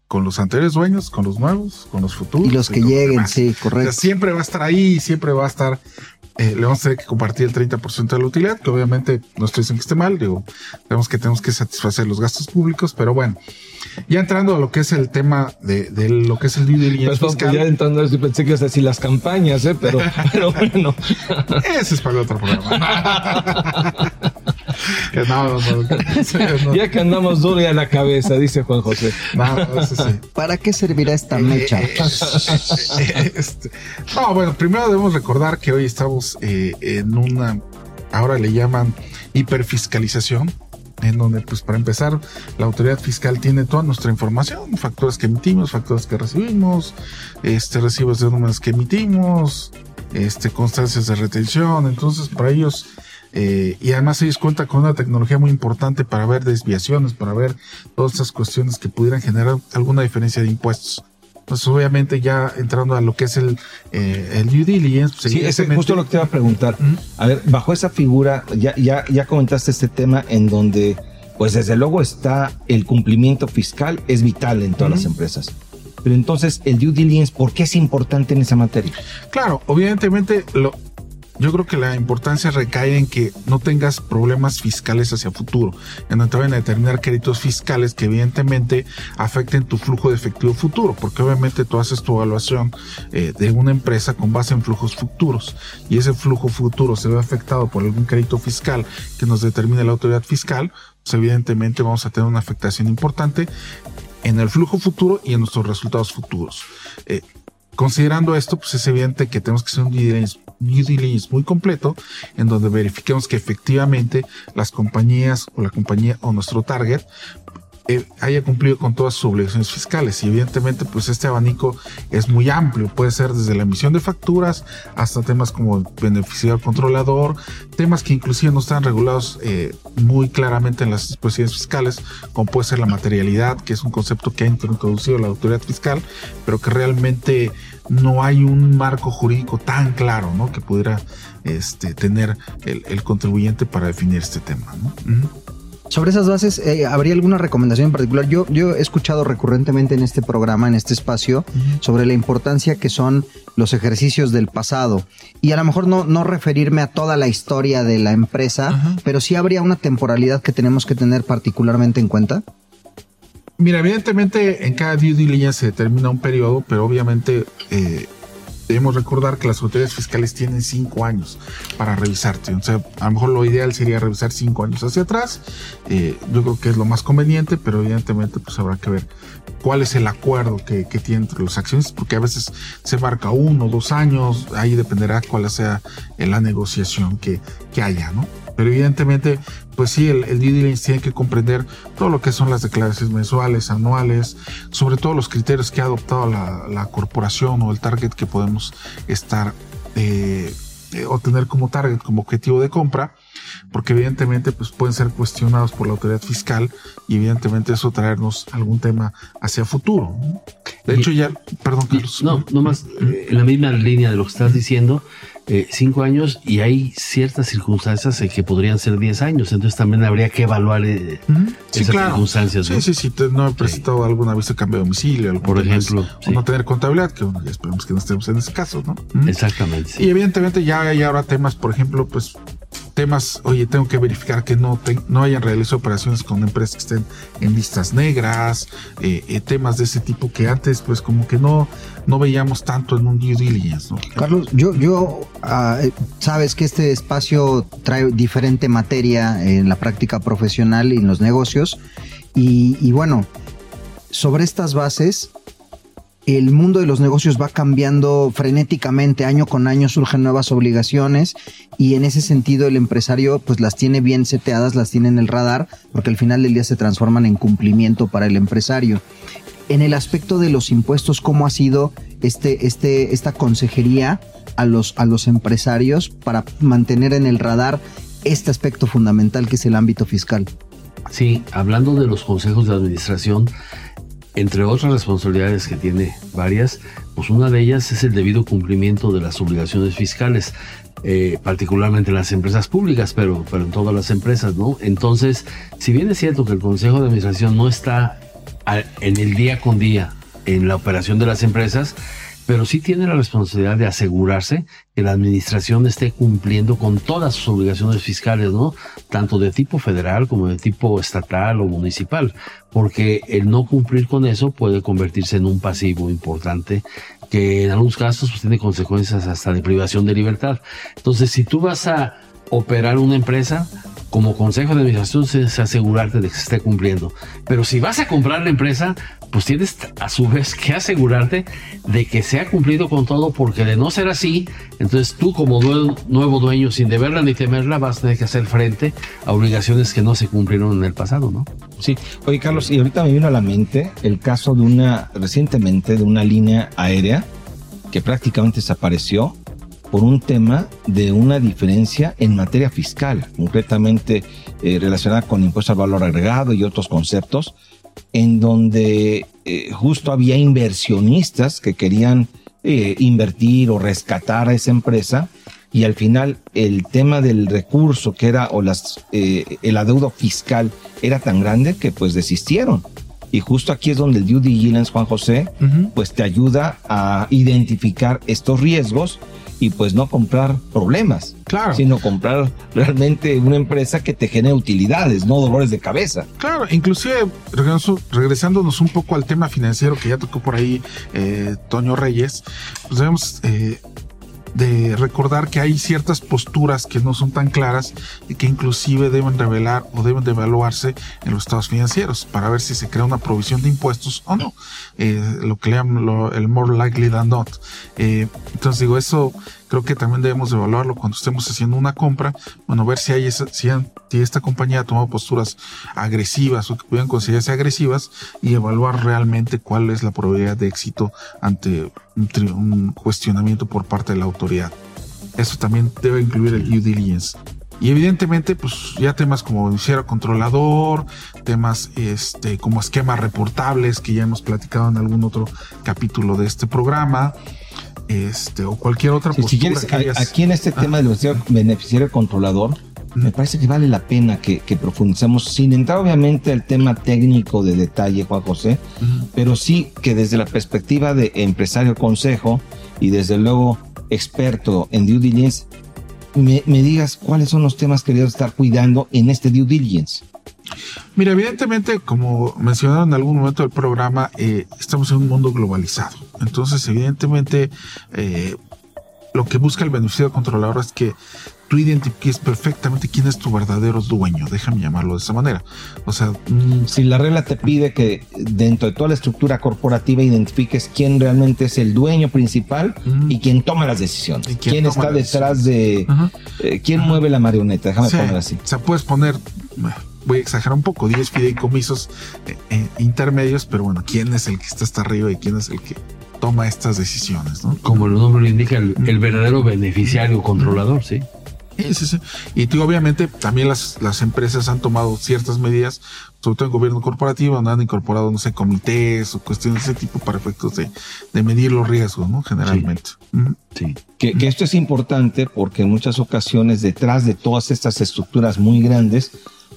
con los anteriores dueños, con los nuevos, con los futuros. Y los que lleguen, demás. sí, O sea, correcto. siempre va a estar ahí, siempre va a estar. Eh, le vamos a tener que compartir el 30% de la utilidad, que obviamente no estoy diciendo que esté mal, digo, tenemos que tenemos que satisfacer los gastos públicos, pero bueno, ya entrando a lo que es el tema de, de lo que es el due diligence Perdón, fiscal. pues ya entrando pensé que ibas a decir las campañas, ¿eh? pero, pero bueno. Ese es para el otro programa. Que no, no, no, no. Ya que andamos duro y a la cabeza, dice Juan José. No, eso sí. ¿Para qué servirá esta mecha? Este, no, bueno, primero debemos recordar que hoy estamos eh, en una, ahora le llaman hiperfiscalización, en donde, pues, para empezar, la autoridad fiscal tiene toda nuestra información, factores que emitimos, factores que recibimos, este, recibos de números que emitimos, este, constancias de retención, entonces, para ellos, eh, y además ellos cuentan con una tecnología muy importante para ver desviaciones, para ver todas estas cuestiones que pudieran generar alguna diferencia de impuestos. Entonces, obviamente, ya entrando a lo que es el, eh, el due diligence, pues, Sí, es justo lo que te iba a preguntar. A ver, bajo esa figura, ya, ya, ya comentaste este tema en donde, pues desde luego está el cumplimiento fiscal, es vital en todas las empresas. Pero entonces, el due diligence, ¿por qué es importante en esa materia? Claro, evidentemente lo, yo creo que la importancia recae en que no tengas problemas fiscales hacia futuro, en donde te vayan a determinar créditos fiscales que evidentemente afecten tu flujo de efectivo futuro, porque obviamente tú haces tu evaluación eh, de una empresa con base en flujos futuros y ese flujo futuro se ve afectado por algún crédito fiscal que nos determine la autoridad fiscal, pues evidentemente vamos a tener una afectación importante en el flujo futuro y en nuestros resultados futuros. Eh, considerando esto, pues es evidente que tenemos que hacer un due diligence, muy completo en donde verifiquemos que efectivamente las compañías o la compañía o nuestro target eh, haya cumplido con todas sus obligaciones fiscales y evidentemente pues este abanico es muy amplio puede ser desde la emisión de facturas hasta temas como el beneficiario controlador temas que inclusive no están regulados eh, muy claramente en las disposiciones fiscales como puede ser la materialidad que es un concepto que ha introducido la autoridad fiscal pero que realmente no hay un marco jurídico tan claro ¿no? que pudiera este, tener el, contribuyente para definir este tema ¿no? Sobre esas bases, eh, ¿habría alguna recomendación en particular? Yo, yo he escuchado recurrentemente en este programa, en este espacio, sobre la importancia que son los ejercicios del pasado. Y a lo mejor no, no referirme a toda la historia de la empresa, pero sí habría una temporalidad que tenemos que tener particularmente en cuenta. Mira, evidentemente en cada due diligence se determina un periodo, pero obviamente eh, debemos recordar que las autoridades fiscales tienen cinco años para revisarte. O sea, a lo mejor lo ideal sería revisar cinco años hacia atrás. Eh, yo creo que es lo más conveniente, pero evidentemente pues habrá que ver cuál es el acuerdo que, que tiene entre los accionistas, porque a veces se marca uno o dos años, ahí dependerá cuál sea la negociación que, que haya, ¿no? Pero evidentemente, pues sí, el, el due diligence tiene que comprender todo lo que son las declaraciones mensuales, anuales, sobre todo los criterios que ha adoptado la, la corporación o el target que podemos estar eh, eh, o tener como target, como objetivo de compra, porque evidentemente pues pueden ser cuestionados por la autoridad fiscal y evidentemente eso traernos algún tema hacia futuro. De hecho ya, perdón Carlos. No, nomás eh, en la misma línea de lo que estás diciendo, eh, cinco años y hay ciertas circunstancias en que podrían ser diez años, entonces también habría que evaluar eh, Sí, esas claro. circunstancias. ¿no? Sí, sí, sí, te- no he presentado algún aviso de cambio de domicilio, Por ejemplo, o no tener contabilidad, que bueno, ya esperemos que no estemos en ese caso, ¿no? Exactamente. sí. Y evidentemente ya hay ahora temas, por ejemplo, pues temas, oye, tengo que verificar que no, no hayan realizado operaciones con empresas que estén en listas negras, eh, eh, temas de ese tipo que antes pues como que no, no veíamos tanto en un due diligence, ¿no? Carlos, yo, yo ah, eh, sabes que este espacio trae diferente materia en la práctica profesional y en los negocios. Y bueno, sobre estas bases, el mundo de los negocios va cambiando frenéticamente, año con año surgen nuevas obligaciones y en ese sentido el empresario pues las tiene bien seteadas, las tiene en el radar, porque al final del día se transforman en cumplimiento para el empresario. En el aspecto de los impuestos, ¿cómo ha sido este, este, esta consejería a los, a los empresarios para mantener en el radar este aspecto fundamental que es el ámbito fiscal? Sí, hablando de los consejos de administración, entre otras responsabilidades que tiene varias, pues una de ellas es el debido cumplimiento de las obligaciones fiscales, eh, particularmente en las empresas públicas, pero, pero en todas las empresas, ¿no? Entonces, si bien es cierto que el Consejo de Administración no está en el día con día en la operación de las empresas, pero sí tiene la responsabilidad de asegurarse que la administración esté cumpliendo con todas sus obligaciones fiscales, ¿no? Tanto de tipo federal como de tipo estatal o municipal, porque el no cumplir con eso puede convertirse en un pasivo importante que en algunos casos pues, tiene consecuencias hasta de privación de libertad. Entonces, si tú vas a operar una empresa, como consejo de administración es asegurarte de que se esté cumpliendo. Pero si vas a comprar la empresa, pues tienes a su vez que asegurarte de que se ha cumplido con todo, porque de no ser así, entonces tú como nuevo dueño, sin deberla ni temerla, vas a tener que hacer frente a obligaciones que no se cumplieron en el pasado, ¿no? Sí, oye Carlos, y ahorita me vino a la mente el caso de una, recientemente, de una línea aérea que prácticamente desapareció por un tema de una diferencia en materia fiscal, concretamente eh, relacionada con impuesto al valor agregado y otros conceptos, en donde eh, justo había inversionistas que querían eh, invertir o rescatar a esa empresa y al final el tema del recurso que era o las eh, el adeudo fiscal era tan grande que pues desistieron. Y justo aquí es donde el due diligence Juan José pues te ayuda a identificar estos riesgos y pues no comprar problemas, Claro. sino comprar realmente una empresa que te genere utilidades, no dolores de cabeza. Claro, inclusive regreso- regresándonos un poco al tema financiero que ya tocó por ahí eh, Toño Reyes, pues debemos eh, de recordar que hay ciertas posturas que no son tan claras y que inclusive deben revelar o deben de evaluarse en los estados financieros para ver si se crea una provisión de impuestos o no, Eh, lo que le llaman el more likely than not. Eh, entonces digo, eso creo que también debemos de evaluarlo cuando estemos haciendo una compra, bueno, ver si hay si, esta compañía ha tomado posturas agresivas o que pudieran considerarse agresivas y evaluar realmente cuál es la probabilidad de éxito ante un cuestionamiento por parte de la autoridad. Eso también debe incluir el due diligence. Y evidentemente, pues ya temas como beneficiario controlador, temas este, como esquemas reportables que ya hemos platicado en algún otro capítulo de este programa, este, o cualquier otra Si, postura si quieres, que a- hayas- aquí en este tema del beneficiario, controlador, me parece que vale la pena que, que profundicemos, sin entrar obviamente al tema técnico de detalle, Juan José, pero sí que desde la perspectiva de empresario consejo y desde luego experto en due diligence, me, me digas cuáles son los temas que debes estar cuidando en este due diligence. Mira, evidentemente, como mencionaron en algún momento del programa, eh, estamos en un mundo globalizado. Entonces, evidentemente, eh, lo que busca el beneficiario controlador es que tú identifiques perfectamente quién es tu verdadero dueño. Déjame llamarlo de esa manera. O sea, mm, Si la regla te pide que dentro de toda la estructura corporativa identifiques quién realmente es el dueño principal y quién toma las decisiones, quién está detrás de, eh, quién mueve la marioneta, déjame Sí, poner así. O sea, puedes poner, voy a exagerar un poco, 10 fideicomisos eh, eh, intermedios, pero bueno, ¿quién es el que está hasta arriba y quién es el que toma estas decisiones? ¿no? Como el nombre lo indica, el, el verdadero beneficiario controlador, ¿sí? Sí, sí, sí. Y tú, obviamente también las, las empresas han tomado ciertas medidas, sobre todo en gobierno corporativo, donde han incorporado, no sé, comités o cuestiones de ese tipo para efectos de, de medir los riesgos, ¿no? Generalmente. Sí. Que, que esto es importante porque en muchas ocasiones detrás de todas estas estructuras muy grandes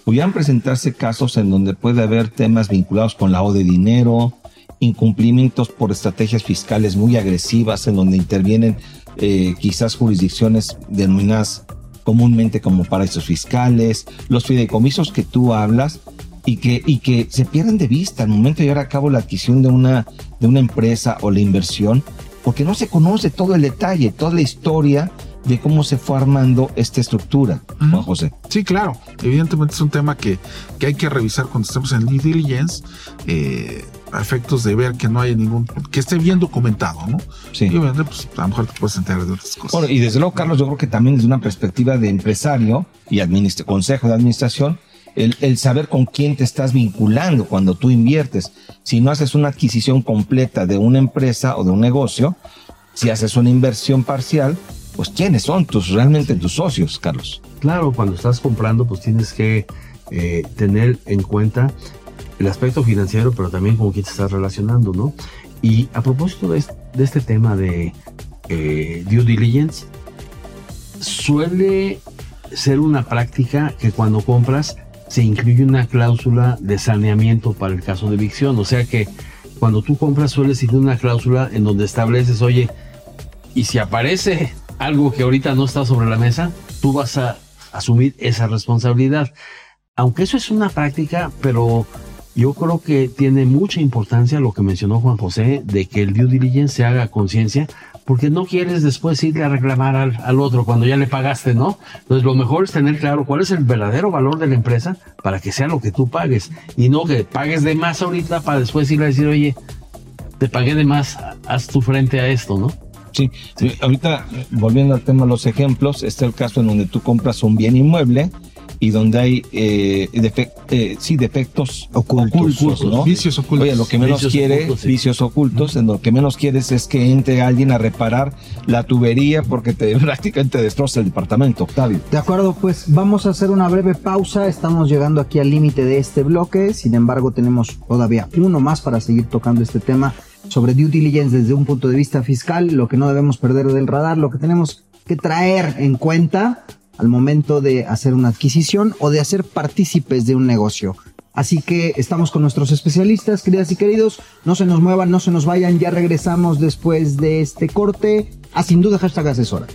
pudieran presentarse casos en donde puede haber temas vinculados con lavado de dinero, incumplimientos por estrategias fiscales muy agresivas en donde intervienen eh, quizás jurisdicciones denominadas comúnmente como paraísos fiscales, los fideicomisos que tú hablas y que, y que se pierden de vista al momento de llevar a cabo la adquisición de una, de una empresa o la inversión, porque no se conoce todo el detalle, toda la historia de cómo se fue armando esta estructura, Juan José. Sí, claro. Evidentemente es un tema que, que hay que revisar cuando estemos en due diligence, eh, a efectos de ver que no haya ningún, que esté bien documentado, ¿no? Sí. Y obviamente, pues a lo mejor te puedes enterar de otras cosas. Bueno, y desde luego, Carlos, yo creo que también desde una perspectiva de empresario y consejo de administración, el, el saber con quién te estás vinculando cuando tú inviertes. Si no haces una adquisición completa de una empresa o de un negocio, si haces una inversión parcial, pues quiénes son tus realmente tus socios, Carlos. Claro, cuando estás comprando, pues tienes que eh, tener en cuenta el aspecto financiero, pero también con quién te estás relacionando, ¿no? Y a propósito de, est- de este tema de eh, due diligence, suele ser una práctica que cuando compras se incluye una cláusula de saneamiento para el caso de evicción. O sea que cuando tú compras sueles incluir una cláusula en donde estableces, oye, y si aparece algo que ahorita no está sobre la mesa, tú vas a asumir esa responsabilidad. Aunque eso es una práctica, pero yo creo que tiene mucha importancia lo que mencionó Juan José, de que el due diligence se haga conciencia, porque no quieres después irle a reclamar al, al otro cuando ya le pagaste, ¿no? Entonces lo mejor es tener claro cuál es el verdadero valor de la empresa para que sea lo que tú pagues y no que pagues de más ahorita para después ir a decir, oye, te pagué de más, haz tu frente a esto, ¿no? Sí, sí, ahorita eh, volviendo al tema de los ejemplos, está el caso en donde tú compras un bien inmueble y donde hay eh, eh, sí, defectos ocultos, ¿no? Vicios ocultos. Oye, lo que menos Vicios quiere, ocultos, sí. vicios ocultos, en lo que menos quieres es que entre alguien a reparar la tubería porque te prácticamente destroza el departamento, Octavio. De acuerdo, pues vamos a hacer una breve pausa. Estamos llegando aquí al límite de este bloque. Sin embargo, tenemos todavía uno más para seguir tocando este tema sobre due diligence desde un punto de vista fiscal, lo que no debemos perder del radar, lo que tenemos que traer en cuenta al momento de hacer una adquisición o de hacer partícipes de un negocio. Así que estamos con nuestros especialistas, queridas y queridos. No se nos muevan, no se nos vayan. Ya regresamos después de este corte a sin duda hashtag asesora.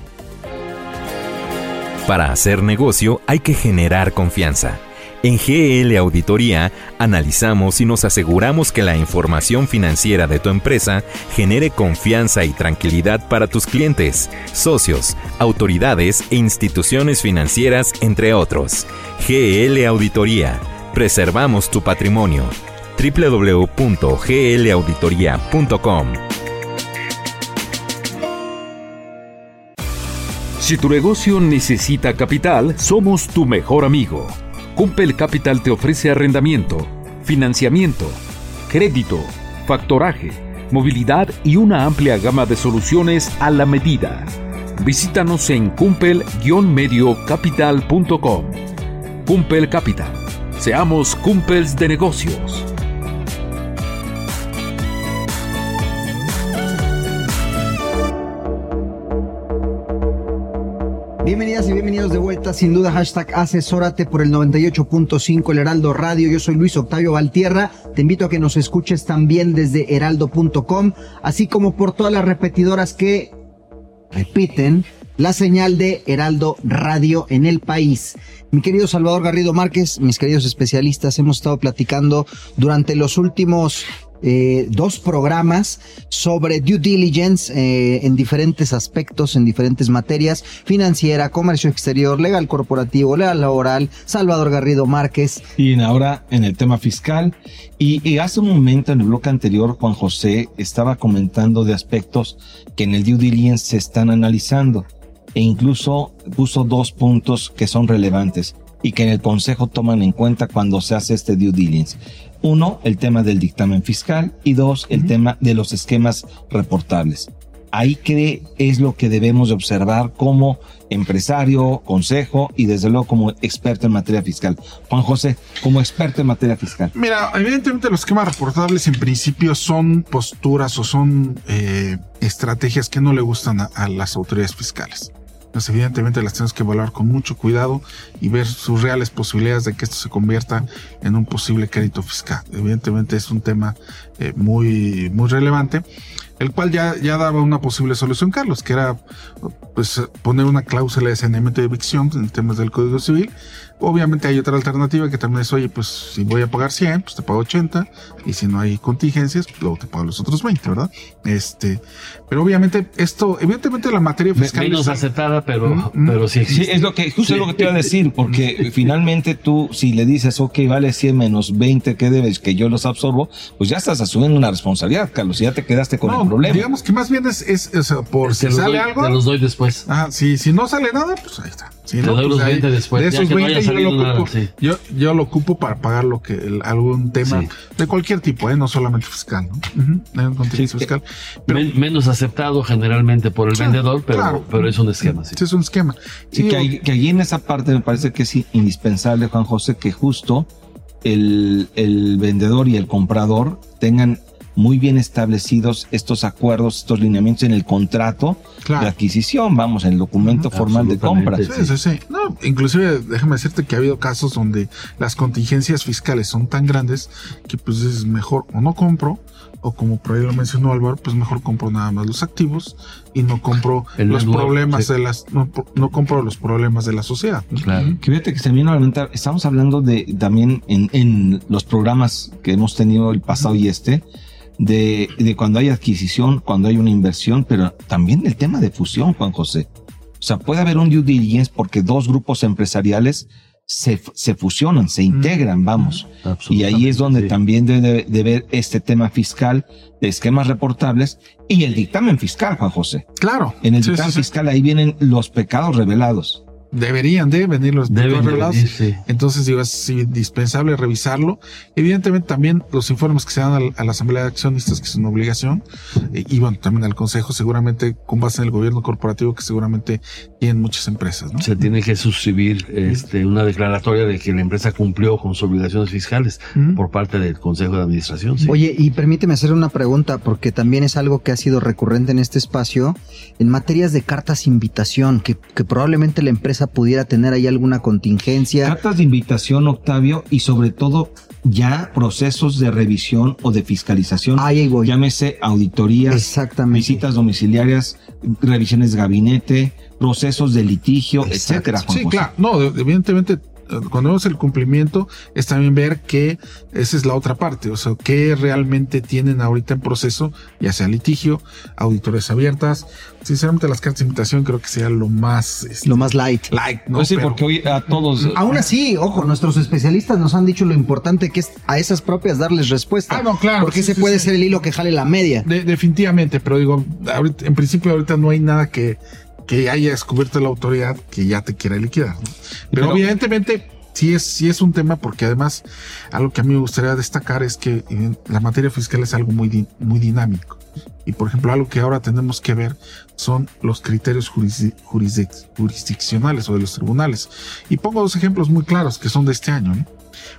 Para hacer negocio hay que generar confianza. En GL Auditoría analizamos y nos aseguramos que la información financiera de tu empresa genere confianza y tranquilidad para tus clientes, socios, autoridades e instituciones financieras, entre otros. GL Auditoría. Preservamos tu patrimonio. www.glauditoría.com Si tu negocio necesita capital, somos tu mejor amigo. Cumpel Capital te ofrece arrendamiento, financiamiento, crédito, factoraje, movilidad y una amplia gama de soluciones a la medida. Visítanos en cumpel-mediocapital.com. Cumpel Capital. Seamos cumpels de negocios. Bienvenidas y bienvenidos de vuelta, sin duda, hashtag asesórate por el 98.5 El Heraldo Radio. Yo soy Luis Octavio Valtierra. Te invito a que nos escuches también desde heraldo.com, así como por todas las repetidoras que repiten la señal de Heraldo Radio en el país. Mi querido Salvador Garrido Márquez, mis queridos especialistas, hemos estado platicando durante los últimos eh, dos programas sobre due diligence eh, en diferentes aspectos, en diferentes materias, financiera, comercio exterior, legal corporativo, legal laboral, Salvador Garrido Márquez. Y ahora en el tema fiscal. Y, y hace un momento en el bloque anterior, Juan José estaba comentando de aspectos que en el due diligence se están analizando e incluso puso dos puntos que son relevantes y que en el Consejo toman en cuenta cuando se hace este due diligence. Uno, el tema del dictamen fiscal y dos, el tema de los esquemas reportables. Ahí que es lo que debemos de observar como empresario, consejo y desde luego como experto en materia fiscal. Juan José, como experto en materia fiscal. Mira, evidentemente los esquemas reportables en principio son posturas o son eh, estrategias que no le gustan a, a las autoridades fiscales pues evidentemente las tenemos que evaluar con mucho cuidado y ver sus reales posibilidades de que esto se convierta en un posible crédito fiscal. Evidentemente es un tema eh, muy, muy relevante, el cual ya, ya daba una posible solución, Carlos, que era pues poner una cláusula de saneamiento de evicción en temas del Código Civil. Obviamente hay otra alternativa que también es, oye, pues si voy a pagar 100, pues te pago 80, y si no hay contingencias, pues luego te pago los otros 20, ¿verdad? Este, pero obviamente esto, evidentemente la materia fiscal... Menos está- aceptada, pero, Mm, pero sí Sí, existe. es lo que, justo Sí. es lo que te iba a decir, porque finalmente tú, si le dices, ok, vale 100 menos 20 que debes, que yo los absorbo, pues ya estás asumiendo una responsabilidad, Carlos, y ya te quedaste con No, el problema. digamos que más bien es, es, es, por si sale doy- algo. te los doy después. Ah, sí, si no sale nada, pues ahí está. Si Te no, doy pues los ahí- 20 después, De ya esos que no haya 20 yo lo, nada, ocupo, sí. yo, yo lo ocupo para pagar lo que el- algún tema Sí. de cualquier tipo, ¿eh? no solamente fiscal, ¿no? Un contexto fiscal. Pero Men- menos aceptado generalmente por el Claro, vendedor, pero, claro. pero es un esquema. Sí. sí, es un esquema. Sí, Y que, ahí- que allí en esa parte me parece que es indispensable, Juan José, que justo el, el vendedor y el comprador tengan muy bien establecidos estos acuerdos, estos lineamientos en el contrato Claro. de adquisición, vamos, en el documento formal de compra. Sí, sí, sí. No, inclusive déjame decirte que ha habido casos donde las contingencias fiscales son tan grandes que pues es mejor o no compro o como por ahí lo mencionó Álvaro, pues mejor compro nada más los activos y no compro El los problemas sí. de las no, no compro los problemas de la sociedad. Claro. Que fíjate que se vino a la mente, estamos hablando de también en, en los programas que hemos tenido el pasado y este, de, de cuando hay adquisición, cuando hay una inversión, pero también el tema de fusión, Juan José. O sea, puede haber un due diligence porque dos grupos empresariales se, se fusionan, se integran, vamos. Y ahí es donde sí. también debe de ver este tema fiscal de esquemas reportables y el dictamen fiscal, Juan José. Claro. En el Sí, dictamen sí, fiscal ahí vienen los pecados revelados. Deberían de venir los Deben de venir, sí. Entonces, digo, es indispensable revisarlo. Evidentemente, también los informes que se dan a, la Asamblea de Accionistas, que es una obligación, eh, y bueno, también al Consejo, seguramente con base en el gobierno corporativo, que seguramente tienen muchas empresas, ¿no? Se tiene que suscribir este, una declaratoria de que la empresa cumplió con sus obligaciones fiscales por parte del Consejo de Administración. sí. Oye, y permíteme hacer una pregunta, porque también es algo que ha sido recurrente en este espacio, en materias de cartas invitación, que, que probablemente la empresa empresa pudiera tener ahí alguna contingencia. Cartas de invitación, Octavio, y sobre todo ya procesos de revisión o de fiscalización. Ahí voy. Llámese auditorías, Exactamente. visitas domiciliarias, revisiones de gabinete, procesos de litigio, etcétera. Juan Sí, José. claro. No, de- evidentemente, cuando vemos el cumplimiento, es también ver que esa es la otra parte. O sea, qué realmente tienen ahorita en proceso, ya sea litigio, auditorías abiertas. Sinceramente, las cartas de invitación creo que sea lo más. este, Lo más light. light, ¿no? Pues sí, Pero- porque hoy a todos. Aún así, ojo, nuestros especialistas nos han dicho lo importante que es a esas propias darles respuesta. Ah, no, claro, Porque sí, ese sí, puede sí. ser el hilo que jale la media. De- definitivamente, pero digo, ahorita- en principio ahorita no hay nada que, que haya descubierto la autoridad que ya te quiera liquidar. ¿no? Pero, Pero- evidentemente sí es, sí es un tema porque además algo que a mí me gustaría destacar es que eh, la materia fiscal es algo muy, di- muy dinámico. Y por ejemplo, algo que ahora tenemos que ver son los criterios jurisdi- jurisdic- jurisdiccionales o de los tribunales. Y pongo dos ejemplos muy claros que son de este año. ¿no?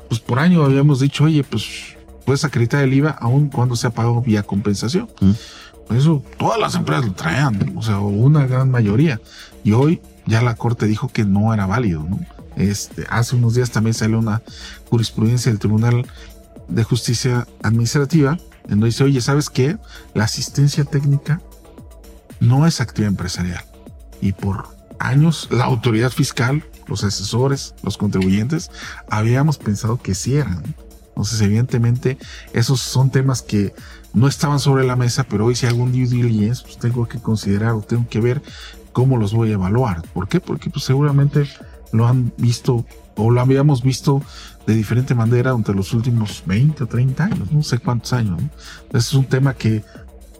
Pues por año habíamos dicho, oye, pues puedes acreditar el IVA aun cuando se ha pagado vía compensación. Por eso todas las empresas lo traían, o sea, una gran mayoría. Y hoy ya la corte dijo que no era válido, ¿no? Este, hace unos días también salió una jurisprudencia del Tribunal de Justicia Administrativa, en donde dice, oye, ¿sabes qué? La asistencia técnica no es actividad empresarial. Y por años la autoridad fiscal, los asesores, los contribuyentes, habíamos pensado que sí eran. Entonces, evidentemente, esos son temas que no estaban sobre la mesa, pero hoy si hago un due diligence, pues tengo que considerar o tengo que ver cómo los voy a evaluar. ¿Por qué? Porque pues seguramente lo han visto o lo habíamos visto de diferente manera durante los últimos 20 o 30 años, no sé cuántos años. ¿no? Entonces es un tema que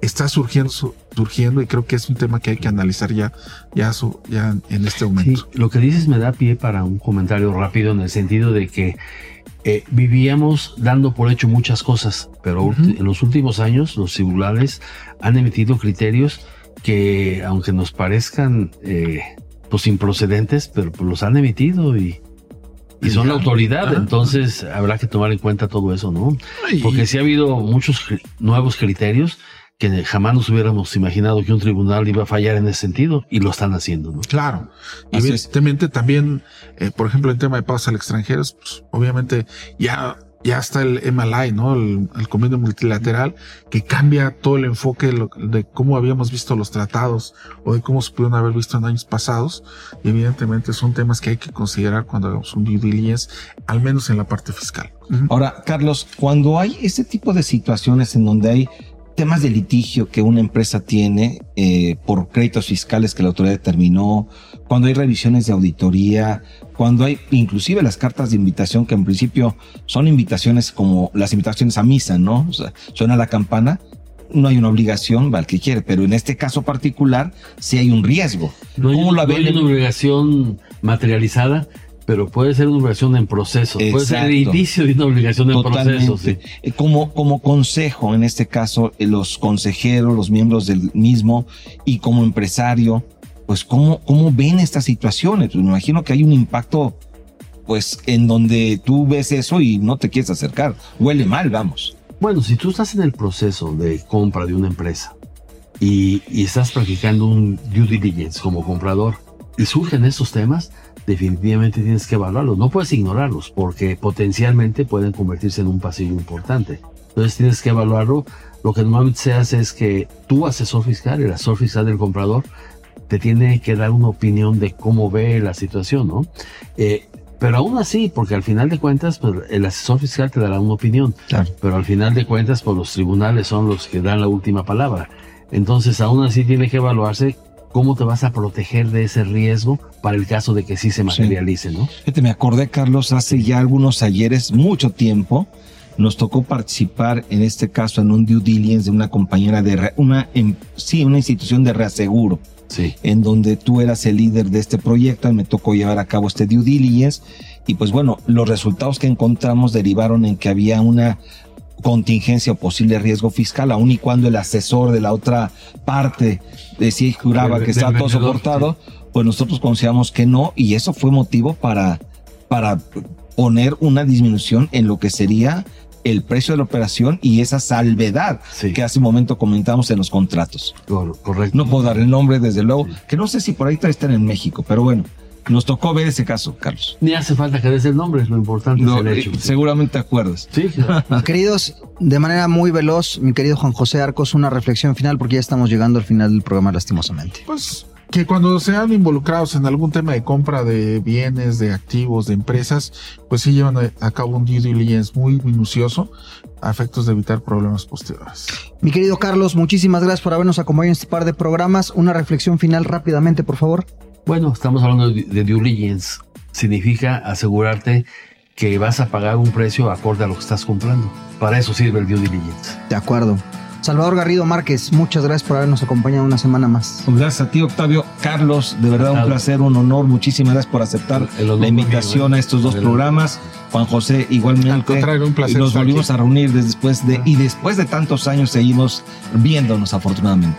está surgiendo, su- surgiendo y creo que es un tema que hay que analizar ya, ya, su- ya en este momento. Sí, lo que dices me da pie para un comentario rápido en el sentido de que eh, vivíamos dando por hecho muchas cosas, pero en los últimos años los tribunales han emitido criterios que, aunque nos parezcan eh, pues improcedentes, pero pues, los han emitido y, y son la autoridad, Ajá. entonces habrá que tomar en cuenta todo eso, ¿no? Porque sí ha habido muchos nuevos criterios que jamás nos hubiéramos imaginado que un tribunal iba a fallar en ese sentido y lo están haciendo, ¿no? Claro. Y Así es. evidentemente también, eh, por ejemplo, en tema de pagos al extranjero, pues, obviamente ya, ya está el MLI, ¿no? El, el convenio multilateral que cambia todo el enfoque de, lo- de cómo habíamos visto los tratados o de cómo se pudieron haber visto en años pasados. Y evidentemente son temas que hay que considerar cuando hagamos un due diligence, al menos en la parte fiscal. Ahora, Carlos, cuando hay este tipo de situaciones en donde hay temas de litigio que una empresa tiene eh, por créditos fiscales que la autoridad determinó, cuando hay revisiones de auditoría, cuando hay inclusive las cartas de invitación que en principio son invitaciones como las invitaciones a misa, ¿no? O sea, suena la campana, no hay una obligación, va el que quiere, pero en este caso particular sí hay un riesgo. No hay, ¿Cómo la no hay una obligación materializada, pero puede ser una obligación en proceso. Puede ser el Exacto. inicio de una obligación en proceso. sí. Totalmente. Eh, Como, como consejo, en este caso, eh, los consejeros, los miembros del mismo y como empresario, pues cómo, cómo ven estas situaciones. Pues me imagino que hay un impacto, pues, en donde tú ves eso y no te quieres acercar. Huele mal, vamos. Bueno, si tú estás en el proceso de compra de una empresa y, y estás practicando un due diligence como comprador y surgen estos temas, definitivamente tienes que evaluarlos. No puedes ignorarlos porque potencialmente pueden convertirse en un pasivo importante. Entonces tienes que evaluarlo. Lo que normalmente se hace es que tu asesor fiscal, el asesor fiscal del comprador, te tiene que dar una opinión de cómo ve la situación, ¿no? Eh, pero aún así, porque al final de cuentas, pues, el asesor fiscal te dará una opinión. Pero al final de cuentas, pues los tribunales son los que dan la última palabra. Entonces, aún así tiene que evaluarse cómo te vas a proteger de ese riesgo para el caso de que sí se materialice, ¿no? Fíjate, me acordé, Carlos, hace ya algunos ayeres, mucho tiempo, nos tocó participar en este caso en un due diligence de una compañera de re- una em- sí, una institución de reaseguro. Sí. En donde tú eras el líder de este proyecto y me tocó llevar a cabo este due diligence. Y pues bueno, los resultados que encontramos derivaron en que había una contingencia o posible riesgo fiscal, aun y cuando el asesor de la otra parte decía y juraba que del todo soportado, pues nosotros consideramos que no, y eso fue motivo para, para poner una disminución en lo que sería el precio de la operación y esa salvedad que hace un momento comentamos en los contratos. Correcto. No puedo dar el nombre, desde luego, que no sé si por ahí están en México, pero bueno, Nos tocó ver ese caso, Carlos. Ni hace falta que des el nombre, lo importante No, es el hecho. eh, seguramente te acuerdas. Sí, Queridos, de manera muy veloz, mi querido Juan José Arcos, una reflexión final porque ya estamos llegando al final del programa lastimosamente. Pues que cuando sean involucrados en algún tema de compra de bienes, de activos, de empresas, pues sí llevan a- a cabo un due diligence muy minucioso a efectos de evitar problemas posteriores. Mi querido Carlos, muchísimas gracias por habernos acompañado en este par de programas. Una reflexión final rápidamente, por favor. Bueno, estamos hablando de, de due diligence. Significa asegurarte que vas a pagar un precio acorde a lo que estás comprando. Para eso sirve el due diligence. De acuerdo. Salvador Garrido Márquez, muchas gracias por habernos acompañado una semana más. Pues gracias a ti, Octavio. Carlos, de verdad un placer, un honor. Muchísimas gracias por aceptar la invitación conmigo, ¿eh? a estos dos El- programas. Juan José, igualmente. Al contrario, un placer Nos volvimos aquí. a reunir después de, y después de tantos años seguimos viéndonos, afortunadamente.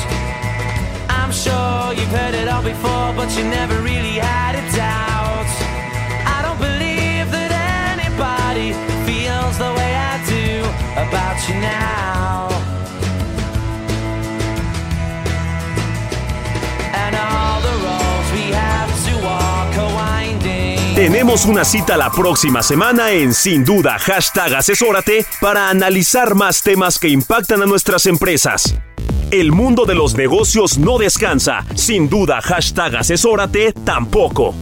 I don't believe that anybody feels the way I do about you now. Tenemos una cita la próxima semana en Sin Duda hashtag Asesórate para analizar más temas que impactan a nuestras empresas. El mundo de los negocios no descansa. Sin duda hashtag Asesórate tampoco.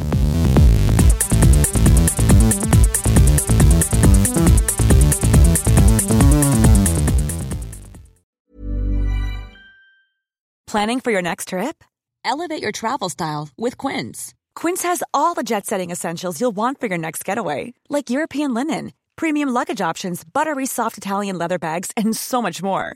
Planning for your next trip? Elevate your travel style with Quince. Quince has all the jet setting essentials you'll want for your next getaway, like European linen, premium luggage options, buttery soft Italian leather bags, and so much more.